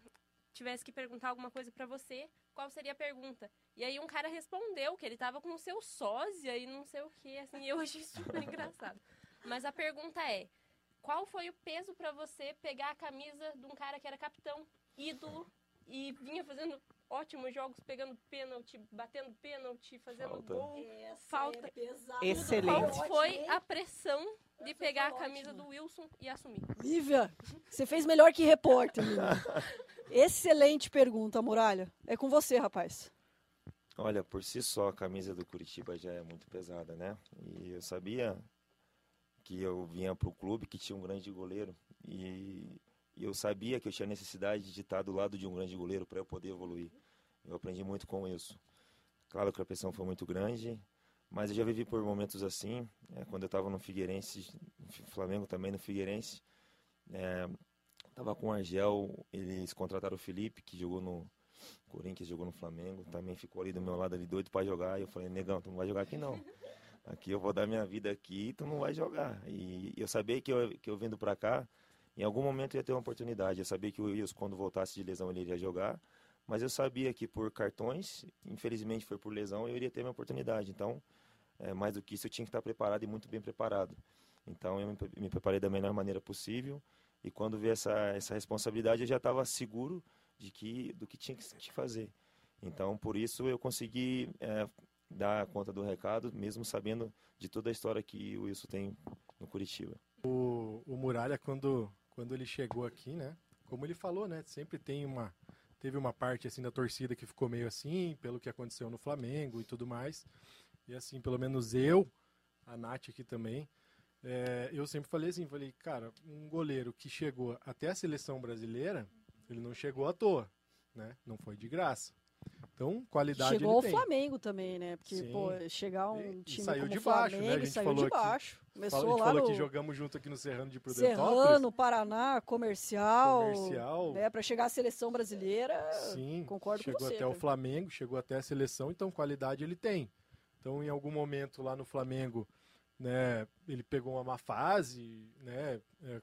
tivesse que perguntar alguma coisa para você, qual seria a pergunta? E aí um cara respondeu que ele tava com o seu sósia e não sei o que, assim, eu achei super engraçado. Mas a pergunta é, qual foi o peso para você pegar a camisa de um cara que era capitão, ídolo, e vinha fazendo ótimos jogos, pegando pênalti, batendo pênalti, fazendo falta. gol, Essa falta. É Excelente. Qual foi a pressão de pegar a camisa do Wilson e assumir? Lívia, você fez melhor que repórter, Excelente pergunta, Muralha. É com você, rapaz. Olha, por si só a camisa do Curitiba já é muito pesada, né? E eu sabia que eu vinha para o clube que tinha um grande goleiro e, e, eu sabia que eu tinha necessidade de estar do lado de um grande goleiro para eu poder evoluir. Eu aprendi muito com isso. Claro que a pressão foi muito grande, mas eu já vivi por momentos assim. É, quando eu estava no Figueirense, Flamengo também no Figueirense, é, com o Argel, eles contrataram o Felipe, que jogou no Corinthians, jogou no Flamengo, também ficou ali do meu lado ali doido para jogar. E eu falei, negão, tu não vai jogar aqui não. aqui eu vou dar minha vida aqui, tu não vai jogar. E eu sabia que eu, que eu vindo para cá, em algum momento ia ter uma oportunidade. Eu sabia que o Wilson, quando voltasse de lesão, ele iria jogar. Mas eu sabia que por cartões, infelizmente foi por lesão, eu iria ter minha oportunidade. Então, é, mais do que isso, eu tinha que estar preparado e muito bem preparado. Então, eu me, preparei da melhor maneira possível. E quando vi essa, essa responsabilidade, eu já estava seguro de que, do que tinha que fazer. Então, por isso, eu consegui é, dar conta do recado, mesmo sabendo de toda a história que o Wilson tem no Curitiba. O, o Muralha, quando, quando ele chegou aqui, né? Como ele falou, né? Sempre tem uma. Teve uma parte assim da torcida que ficou meio assim, pelo que aconteceu no Flamengo e tudo mais. E assim, pelo menos eu, a Nath aqui também, é, eu sempre falei assim, falei, cara, um goleiro que chegou até a seleção brasileira, ele não chegou à toa, né? Não foi de graça. Então, qualidade Chegou tem. Flamengo também, né? Porque, Sim. pô, chegar um time saiu como de o baixo, Flamengo, né? A gente saiu falou de baixo. Fala- Começou a gente falou no que jogamos junto aqui no Serrano de Prudentópolis. Serrano, Paraná, comercial, Comercial. né? Para chegar à seleção brasileira, Sim, concordo com chegou você. até o cara. Flamengo, chegou até a seleção, então qualidade ele tem. Então, em algum momento lá no Flamengo, né, ele pegou uma má fase, né, é,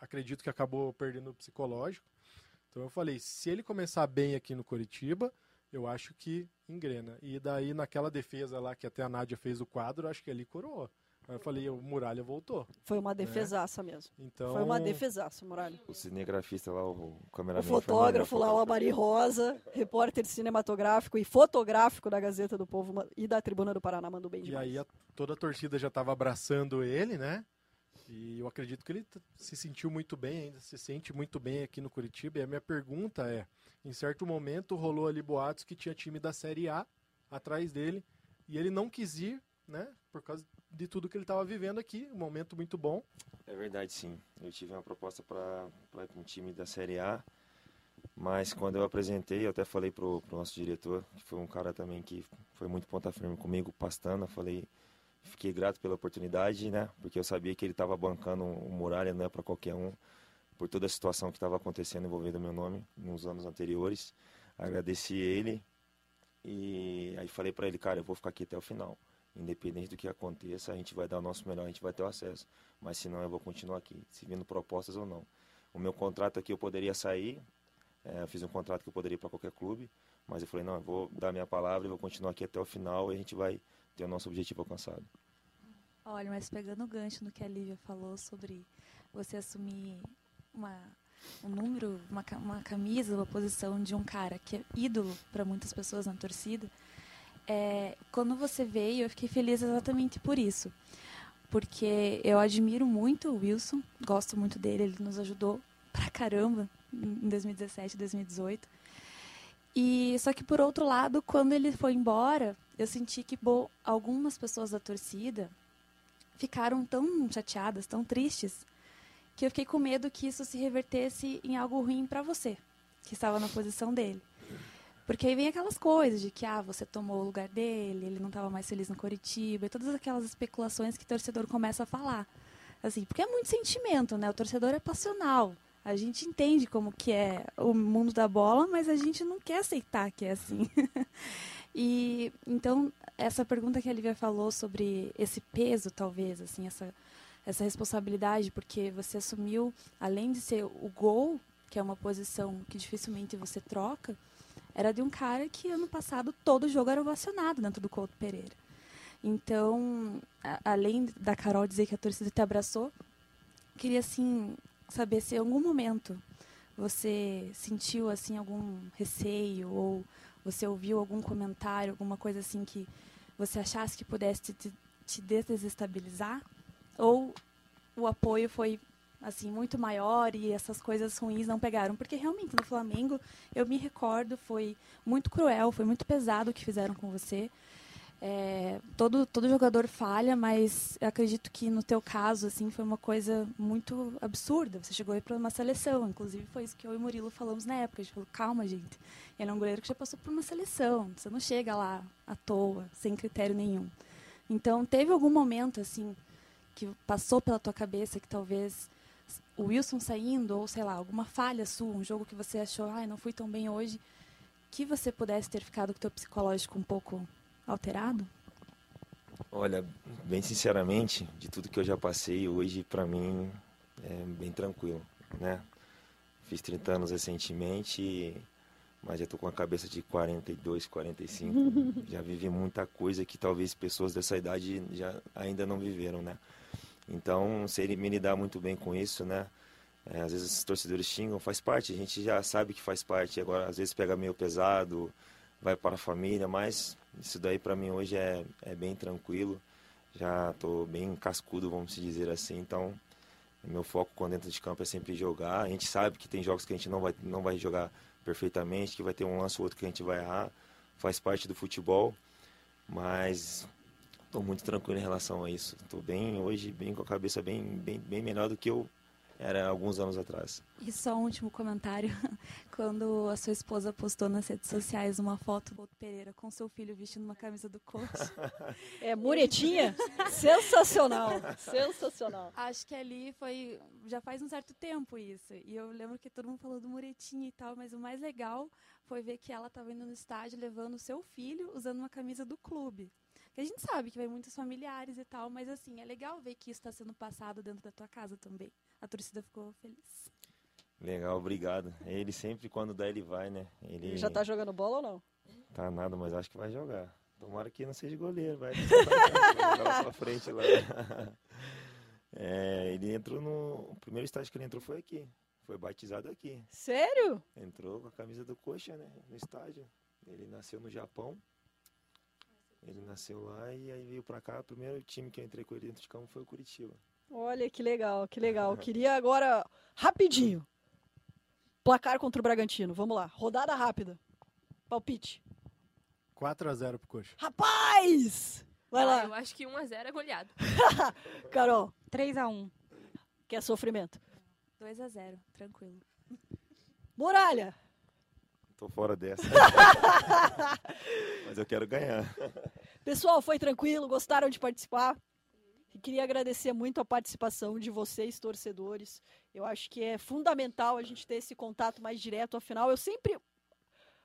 acredito que acabou perdendo o psicológico. Então eu falei, se ele começar bem aqui no Coritiba, eu acho que engrena. E daí naquela defesa lá que até a Nádia fez o quadro, acho que ali coroou. Aí eu falei, o Muralha voltou. Foi uma defesaça mesmo. Então, Foi uma defesaça, Muralha. O cinegrafista lá, o, o O cameraman. fotógrafo lá, o. Amari Rosa, repórter cinematográfico e fotográfico da Gazeta do Povo e da Tribuna do Paraná, mandou bem E demais. aí a- toda a torcida já estava abraçando ele, né? E eu acredito que ele se sentiu muito bem, ainda se sente muito bem aqui no Curitiba. E a minha pergunta é: em certo momento rolou ali boatos que tinha time da Série A atrás dele e ele não quis ir, né? Por causa de tudo que ele estava vivendo aqui, um momento muito bom. É verdade, sim. Eu tive uma proposta para um time da Série A, mas quando eu apresentei, eu até falei pro, pro nosso diretor, que foi um cara também que foi muito ponta firme comigo, Pastana, falei, fiquei grato pela oportunidade, né? Porque eu sabia que ele estava bancando o Muralha, não é para qualquer um, por toda a situação que estava acontecendo envolvendo meu nome nos anos anteriores. Agradeci ele e aí falei para ele, cara, eu vou ficar aqui até o final. Independente do que aconteça, a gente vai dar o nosso melhor, a gente vai ter o acesso. Mas se não, eu vou continuar aqui, se vindo propostas ou não. O meu contrato aqui eu poderia sair, é, eu fiz um contrato que eu poderia ir para qualquer clube, mas eu falei, não, eu vou dar minha palavra e vou continuar aqui até o final e a gente vai ter o nosso objetivo alcançado. Olha, mas pegando o gancho no que a Lívia falou sobre você assumir uma, um número, uma, uma camisa, uma posição de um cara que é ídolo para muitas pessoas na torcida, é, quando você veio, eu fiquei feliz exatamente por isso. Porque eu admiro muito o Wilson, gosto muito dele, ele nos ajudou pra caramba em 2017, 2018. E só que por outro lado, quando ele foi embora, eu senti que bo, algumas pessoas da torcida ficaram tão chateadas, tão tristes, que eu fiquei com medo que isso se revertesse em algo ruim para você, que estava na posição dele. Porque aí vem aquelas coisas de que ah, você tomou o lugar dele, ele não estava mais feliz no Coritiba, e todas aquelas especulações que o torcedor começa a falar. Assim, porque é muito sentimento, né? O torcedor é passional. A gente entende como que é o mundo da bola, mas a gente não quer aceitar que é assim. e então essa pergunta que a Lívia falou sobre esse peso, talvez, assim, essa essa responsabilidade, porque você assumiu, além de ser o gol, que é uma posição que dificilmente você troca, era de um cara que ano passado todo jogo era ovacionado dentro do Couto Pereira. Então, a- além da Carol dizer que a torcida te abraçou, queria assim saber se em algum momento você sentiu assim algum receio ou você ouviu algum comentário, alguma coisa assim que você achasse que pudesse te, te- desestabilizar? Ou o apoio foi assim muito maior e essas coisas ruins não pegaram? Porque realmente no Flamengo eu me recordo foi muito cruel foi muito pesado o que fizeram com você É, todo todo jogador falha mas acredito que no teu caso assim foi uma coisa muito absurda. Você chegou aí para uma seleção inclusive foi isso que eu e Murilo falamos na época. A gente falou calma gente ele é um goleiro que já passou por uma seleção você não chega lá à toa sem critério nenhum. Então teve algum momento assim que passou pela tua cabeça que talvez o Wilson saindo ou sei lá alguma falha sua um jogo que você achou ai não fui tão bem hoje que você pudesse ter ficado com o teu psicológico um pouco alterado Olha, bem sinceramente, de tudo que eu já passei, hoje para mim é bem tranquilo, né? Fiz 30 anos recentemente, mas já tô com a cabeça de 42, 45. já vivi muita coisa que talvez pessoas dessa idade já ainda não viveram, né? Então, sei me lidar muito bem com isso, né? É, às vezes os torcedores xingam, faz parte, a gente já sabe que faz parte. Agora, às vezes pega meio pesado, vai para a família, mas isso daí para mim hoje é, é bem tranquilo. Já estou bem cascudo, vamos dizer assim. Então, meu foco quando dentro de campo é sempre jogar. A gente sabe que tem jogos que a gente não vai, não vai jogar perfeitamente, que vai ter um lance ou outro que a gente vai errar. Faz parte do futebol, mas estou muito tranquilo em relação a isso. Estou bem hoje, bem com a cabeça bem, bem, bem melhor do que eu era alguns anos atrás. E só um último comentário. Quando a sua esposa postou nas redes sociais uma foto do Pereira com seu filho vestindo uma camisa do coach. É, muretinha? Sensacional. Sensacional. Acho que ali foi. Já faz um certo tempo isso. E eu lembro que todo mundo falou do muretinha e tal, mas o mais legal foi ver que ela estava indo no estádio levando o seu filho usando uma camisa do clube. Que a gente sabe que vai muitos familiares e tal, mas assim, é legal ver que isso está sendo passado dentro da tua casa também. A torcida ficou feliz. Legal, obrigado. Ele sempre, quando dá, ele vai, né? Ele, ele já tá jogando bola ou não? Tá nada, mas acho que vai jogar. Tomara que não seja goleiro, vai. vai pra frente lá. É, ele entrou no. O primeiro estágio que ele entrou foi aqui. Foi batizado aqui. Sério? Entrou com a camisa do Coxa, né? No estádio. Ele nasceu no Japão. Ele nasceu lá e aí veio pra cá. O primeiro time que eu entrei com ele dentro de campo foi o Curitiba. Olha que legal, que legal. Queria agora, rapidinho, placar contra o Bragantino. Vamos lá, rodada rápida. Palpite. 4x0 pro Coxa. Rapaz! Vai Ah, lá. Eu acho que 1x0 é goleado. Carol, 3x1. que é sofrimento. 2 a 0 tranquilo. Muralha, Tô fora dessa. mas eu quero ganhar. pessoal, foi tranquilo? Gostaram de participar? E queria agradecer muito a participação de vocês, torcedores. Eu acho que é fundamental a gente ter esse contato mais direto. Afinal, eu sempre.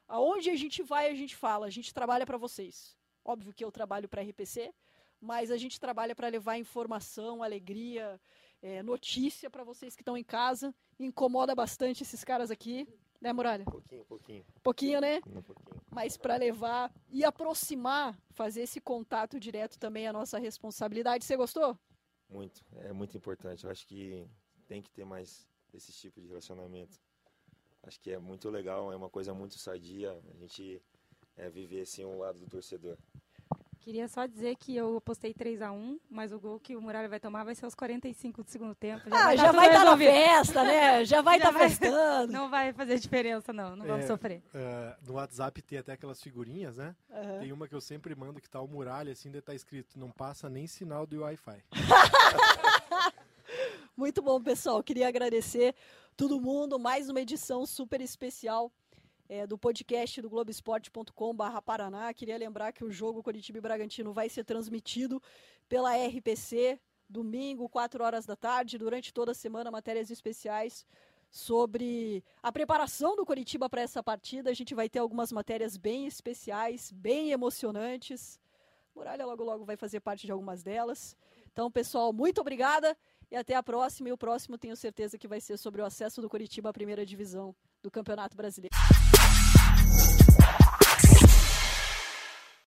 Aonde a gente vai, a gente fala. A gente trabalha para vocês. Óbvio que eu trabalho para a RPC, mas a gente trabalha para levar informação, alegria, é, notícia para vocês que estão em casa. Incomoda bastante esses caras aqui, né, Muralha? Um pouquinho, um pouquinho. Pouquinho, né? Um pouquinho. mas para levar e aproximar, fazer esse contato direto também é a nossa responsabilidade. Você gostou? Muito. É muito importante. Eu acho que tem que ter mais esse tipo de relacionamento. Acho que é muito legal, é uma coisa muito sadia a gente é, viver assim um lado do torcedor. Queria só dizer que eu postei 3x1, mas o gol que o Muralha vai tomar vai ser aos 45 do segundo tempo. ah, tá já vai estar na resolvido. festa, né? Já vai Já estar vai. festando. Não vai fazer diferença, não. Não vamos É, sofrer. é, no WhatsApp tem até aquelas figurinhas, né? Aham. Tem uma que eu sempre mando que tá o muralha, assim, ainda tá escrito, não passa nem sinal do Wi-Fi. Muito bom, pessoal. Queria agradecer todo mundo. Mais uma edição super especial é, do podcast do Globoesporte.com/barra Paraná. Queria lembrar que o jogo Curitiba e Bragantino vai ser transmitido pela RPC domingo, 4 horas da tarde. Durante toda a semana, matérias especiais sobre a preparação do Curitiba para essa partida. A gente vai ter algumas matérias bem especiais, bem emocionantes. Muralha logo logo vai fazer parte de algumas delas. Então, pessoal, muito obrigada e até a próxima. E o próximo tenho certeza que vai ser sobre o acesso do Curitiba à primeira divisão do Campeonato Brasileiro.